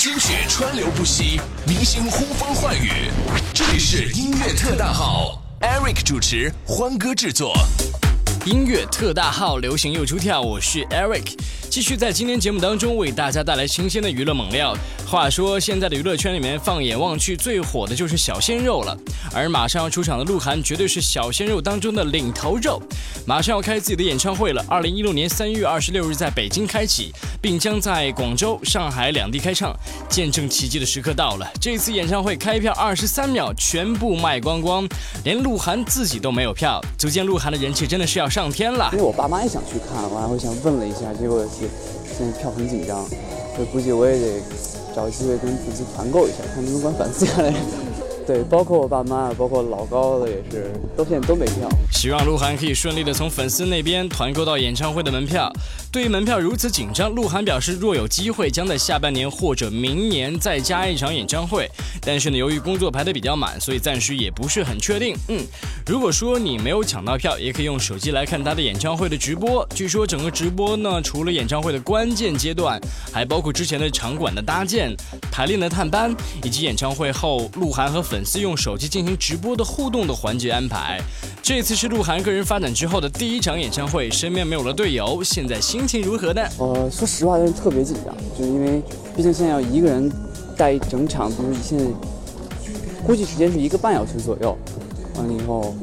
精血川流不息，明星呼风唤雨。这里是音乐特大号，Eric 主持，欢歌制作。音乐特大号，流行又出跳，我是 Eric。继续在今天节目当中为大家带来新鲜的娱乐猛料。话说现在的娱乐圈里面，放眼望去最火的就是小鲜肉了。而马上要出场的鹿晗绝对是小鲜肉当中的领头肉，马上要开自己的演唱会了。二零一六年三月二十六日在北京开启，并将在广州、上海两地开唱。见证奇迹的时刻到了，这次演唱会开票二十三秒全部卖光光，连鹿晗自己都没有票，足见鹿晗的人气真的是要上天了。因为我爸妈也想去看，我还会想问了一下，结果。现在票很紧张，所以估计我也得找机会跟粉丝团购一下，看能不能把粉丝 下来。对，包括我爸妈，包括老高的也是，都现在都没票。希望鹿晗可以顺利的从粉丝那边团购到演唱会的门票。对于门票如此紧张，鹿晗表示，若有机会，将在下半年或者明年再加一场演唱会。但是呢，由于工作排的比较满，所以暂时也不是很确定。嗯，如果说你没有抢到票，也可以用手机来看他的演唱会的直播。据说整个直播呢，除了演唱会的关键阶段，还包括之前的场馆的搭建、排练的探班，以及演唱会后鹿晗和粉粉丝用手机进行直播的互动的环节安排。这次是鹿晗个人发展之后的第一场演唱会，身边没有了队友，现在心情如何呢？呃，说实话，就是特别紧张，就是因为毕竟现在要一个人带整场，比如现在估计时间是一个半小时左右，完了以后。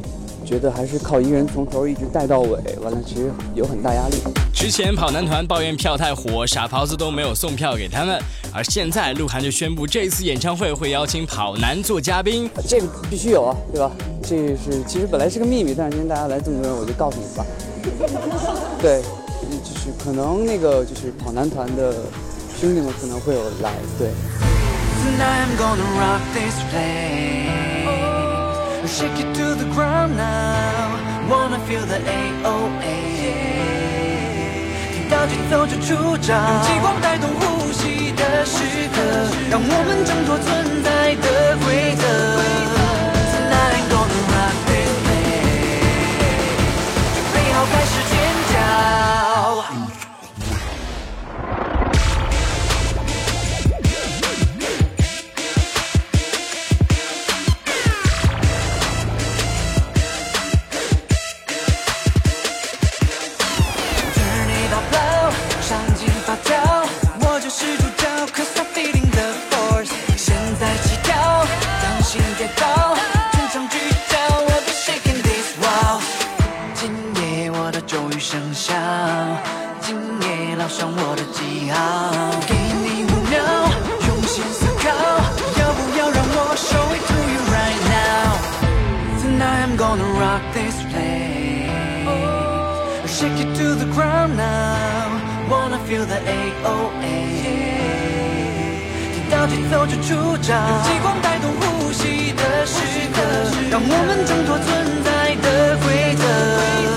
觉得还是靠一个人从头一直带到尾，完了其实有很大压力。之前跑男团抱怨票太火，傻狍子都没有送票给他们，而现在鹿晗就宣布这次演唱会会邀请跑男做嘉宾，这个必须有啊，对吧？这是其实本来是个秘密，但是今天大家来这么多人，我就告诉你吧。对，就是可能那个就是跑男团的兄弟们可能会有来，对。Shake it to the ground now, wanna feel the AOA。听到节奏就出招，用激光带动呼吸的时刻，让我们挣脱存在的规则。听到节奏就出招用激光带动呼吸的时刻，让我们挣脱存在的规则。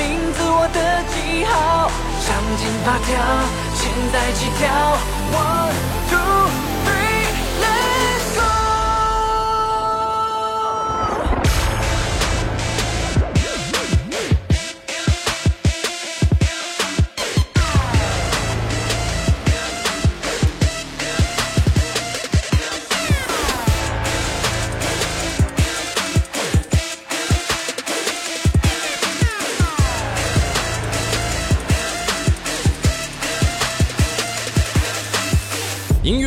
名字，我的记号，上紧发条，现在起跳，one two。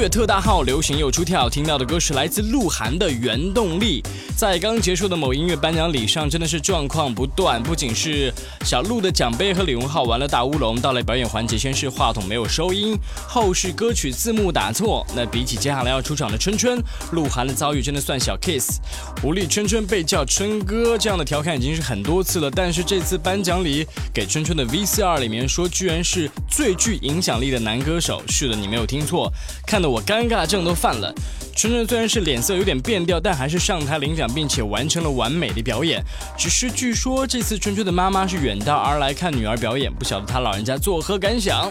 特大号流行又出跳，听到的歌是来自鹿晗的《原动力》。在刚结束的某音乐颁奖礼上，真的是状况不断。不仅是小鹿的奖杯和李荣浩玩了大乌龙，到了表演环节，先是话筒没有收音，后是歌曲字幕打错。那比起接下来要出场的春春，鹿晗的遭遇真的算小 case。无力春春被叫春哥，这样的调侃已经是很多次了。但是这次颁奖礼给春春的 VCR 里面说，居然是最具影响力的男歌手。是的，你没有听错，看得我尴尬症都犯了。春春虽然是脸色有点变调，但还是上台领奖，并且完成了完美的表演。只是据说这次春春的妈妈是远道而来看女儿表演，不晓得她老人家作何感想。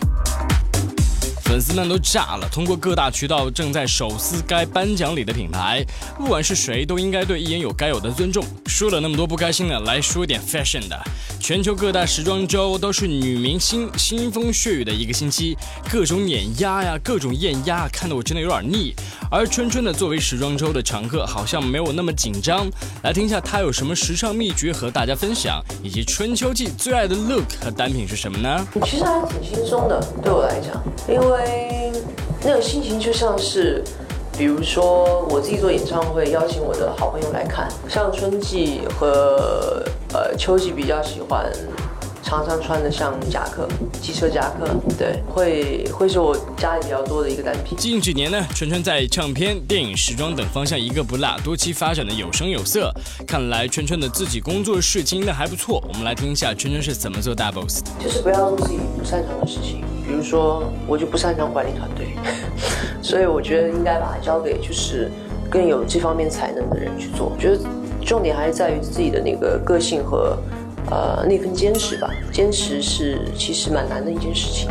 粉丝们都炸了！通过各大渠道正在手撕该颁奖礼的品牌，不管是谁，都应该对艺人有该有的尊重。说了那么多不开心的，来说点 fashion 的。全球各大时装周都是女明星腥风血雨的一个星期，各种碾压呀，各种艳压，看得我真的有点腻。而春春呢，作为时装周的常客，好像没有那么紧张。来听一下她有什么时尚秘诀和大家分享，以及春秋季最爱的 look 和单品是什么呢？其实还挺轻松的，对我来讲，因为。那种心情就像是，比如说我自己做演唱会，邀请我的好朋友来看，像春季和呃秋季比较喜欢。常常穿的像夹克，机车夹克，对，会会是我家里比较多的一个单品。近几年呢，春春在唱片、电影、时装等方向一个不落，多期发展的有声有色。看来春春的自己工作室经营的还不错。我们来听一下春春是怎么做大 boss 的。就是不要做自己不擅长的事情，比如说我就不擅长管理团队，所以我觉得应该把它交给就是更有这方面才能的人去做。我觉得重点还是在于自己的那个个性和。呃，那份坚持吧，坚持是其实蛮难的一件事情。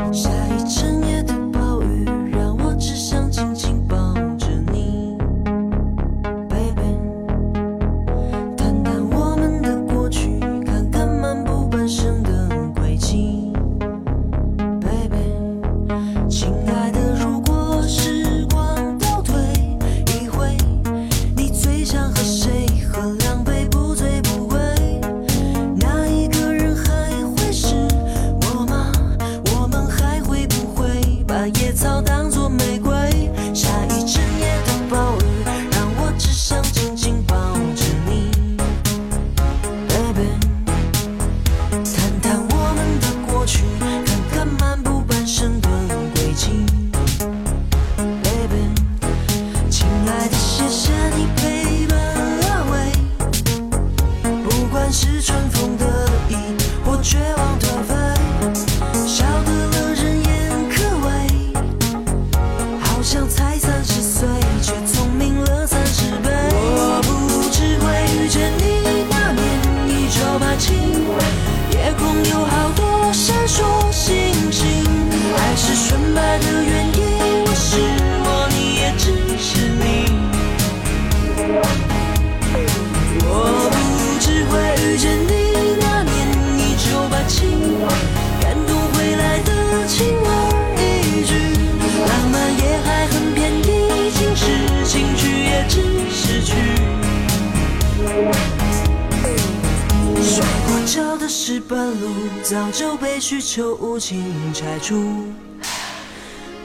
是半路早就被需求无情拆除，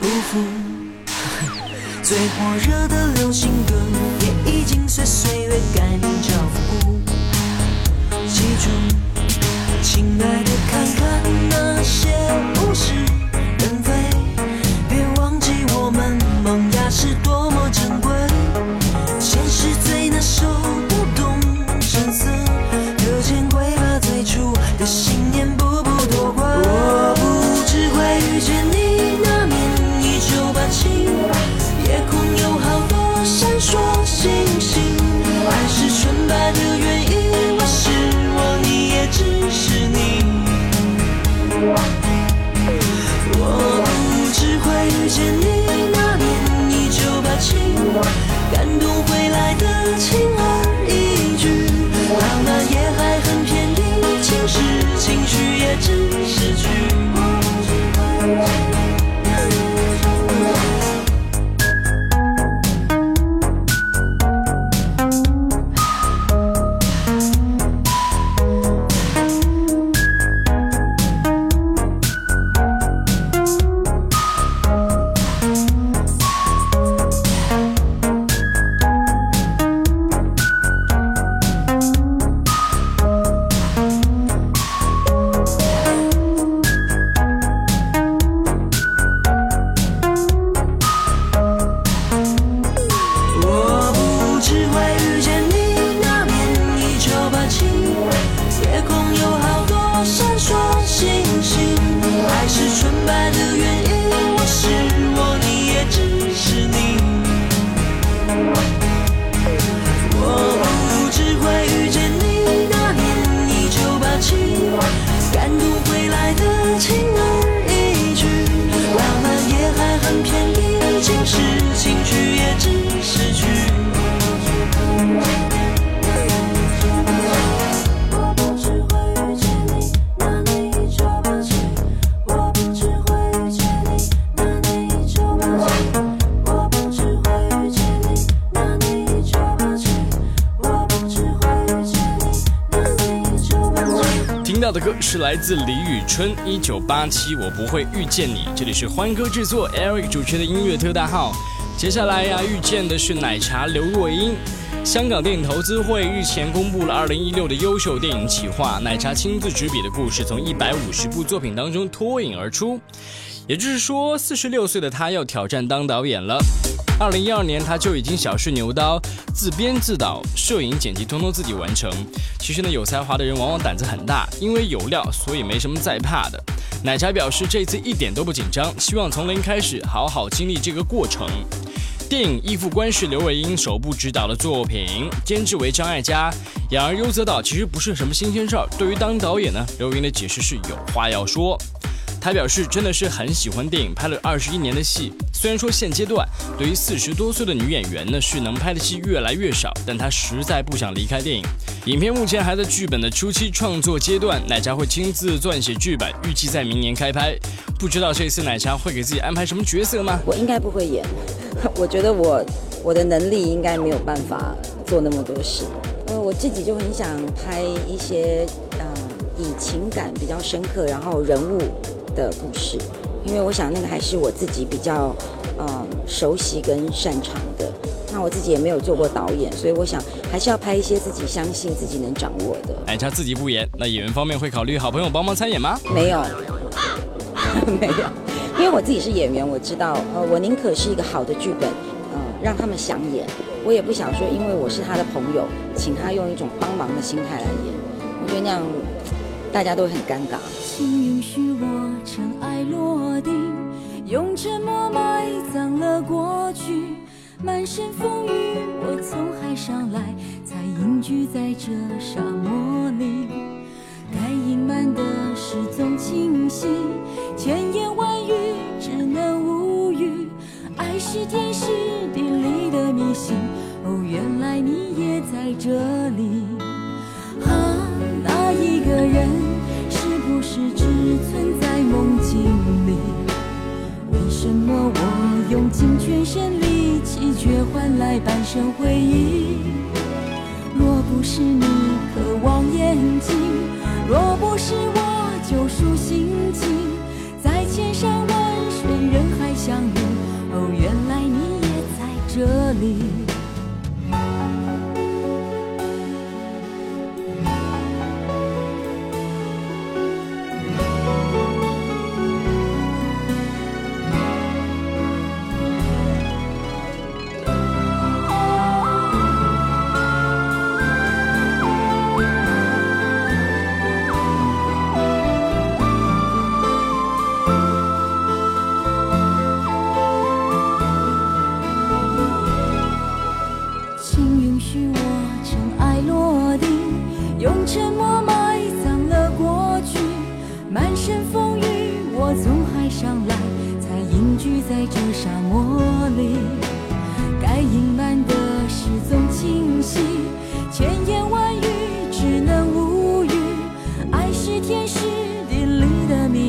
不服。最火热的流行歌也已经随岁月改名叫复古。记住，亲爱的，看看那些物是人非，别忘记我们萌芽是多么珍贵。legend. 听到的歌是来自李宇春，《一九八七我不会遇见你》。这里是欢歌制作，Eric 主持的音乐特大号。接下来呀，遇见的是奶茶刘若英。香港电影投资会日前公布了二零一六的优秀电影企划，奶茶亲自执笔的故事从一百五十部作品当中脱颖而出。也就是说，四十六岁的他要挑战当导演了。二零一二年他就已经小试牛刀，自编自导，摄影剪辑通通自己完成。其实呢，有才华的人往往胆子很大，因为有料，所以没什么在怕的。奶茶表示这次一点都不紧张，希望从零开始，好好经历这个过程。电影《义父官》是刘伟英首部执导的作品，监制为张艾嘉。养儿优则导其实不是什么新鲜事儿，对于当导演呢，刘伟英的解释是有话要说。他表示，真的是很喜欢电影，拍了二十一年的戏。虽然说现阶段对于四十多岁的女演员呢，是能拍的戏越来越少，但他实在不想离开电影。影片目前还在剧本的初期创作阶段，奶茶会亲自撰写剧本，预计在明年开拍。不知道这次奶茶会给自己安排什么角色吗？我应该不会演，我觉得我我的能力应该没有办法做那么多事。呃，我自己就很想拍一些呃以情感比较深刻，然后人物。的故事，因为我想那个还是我自己比较，嗯，熟悉跟擅长的。那我自己也没有做过导演，所以我想还是要拍一些自己相信自己能掌握的。哎，他自己不演，那演员方面会考虑好朋友帮忙参演吗？没有，没有，因为我自己是演员，我知道，呃，我宁可是一个好的剧本，嗯，让他们想演，我也不想说，因为我是他的朋友，请他用一种帮忙的心态来演，我觉得那样大家都很尴尬。请允许我尘埃落定，用沉默埋葬了过去。满身风雨，我从海上来，才隐居在这沙漠里。该隐瞒的事总清晰，千言万语只能无语。爱是天时地利的迷信，哦，原来你也在这里。来半生回忆？若不是你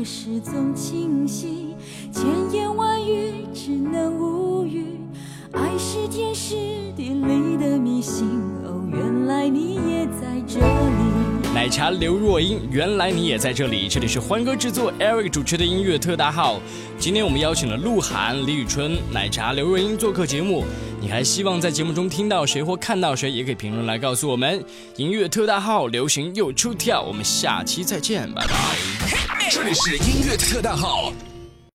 瞒的事总清晰，千言万语只能无语。爱是天时地利的迷信，哦，原来你也在这里。奶茶刘若英，原来你也在这里。这里是欢歌制作，Eric 主持的音乐特大号。今天我们邀请了鹿晗、李宇春、奶茶刘若英做客节目。你还希望在节目中听到谁或看到谁？也可以评论来告诉我们。音乐特大号，流行又出跳。我们下期再见，拜拜。这里是音乐特大号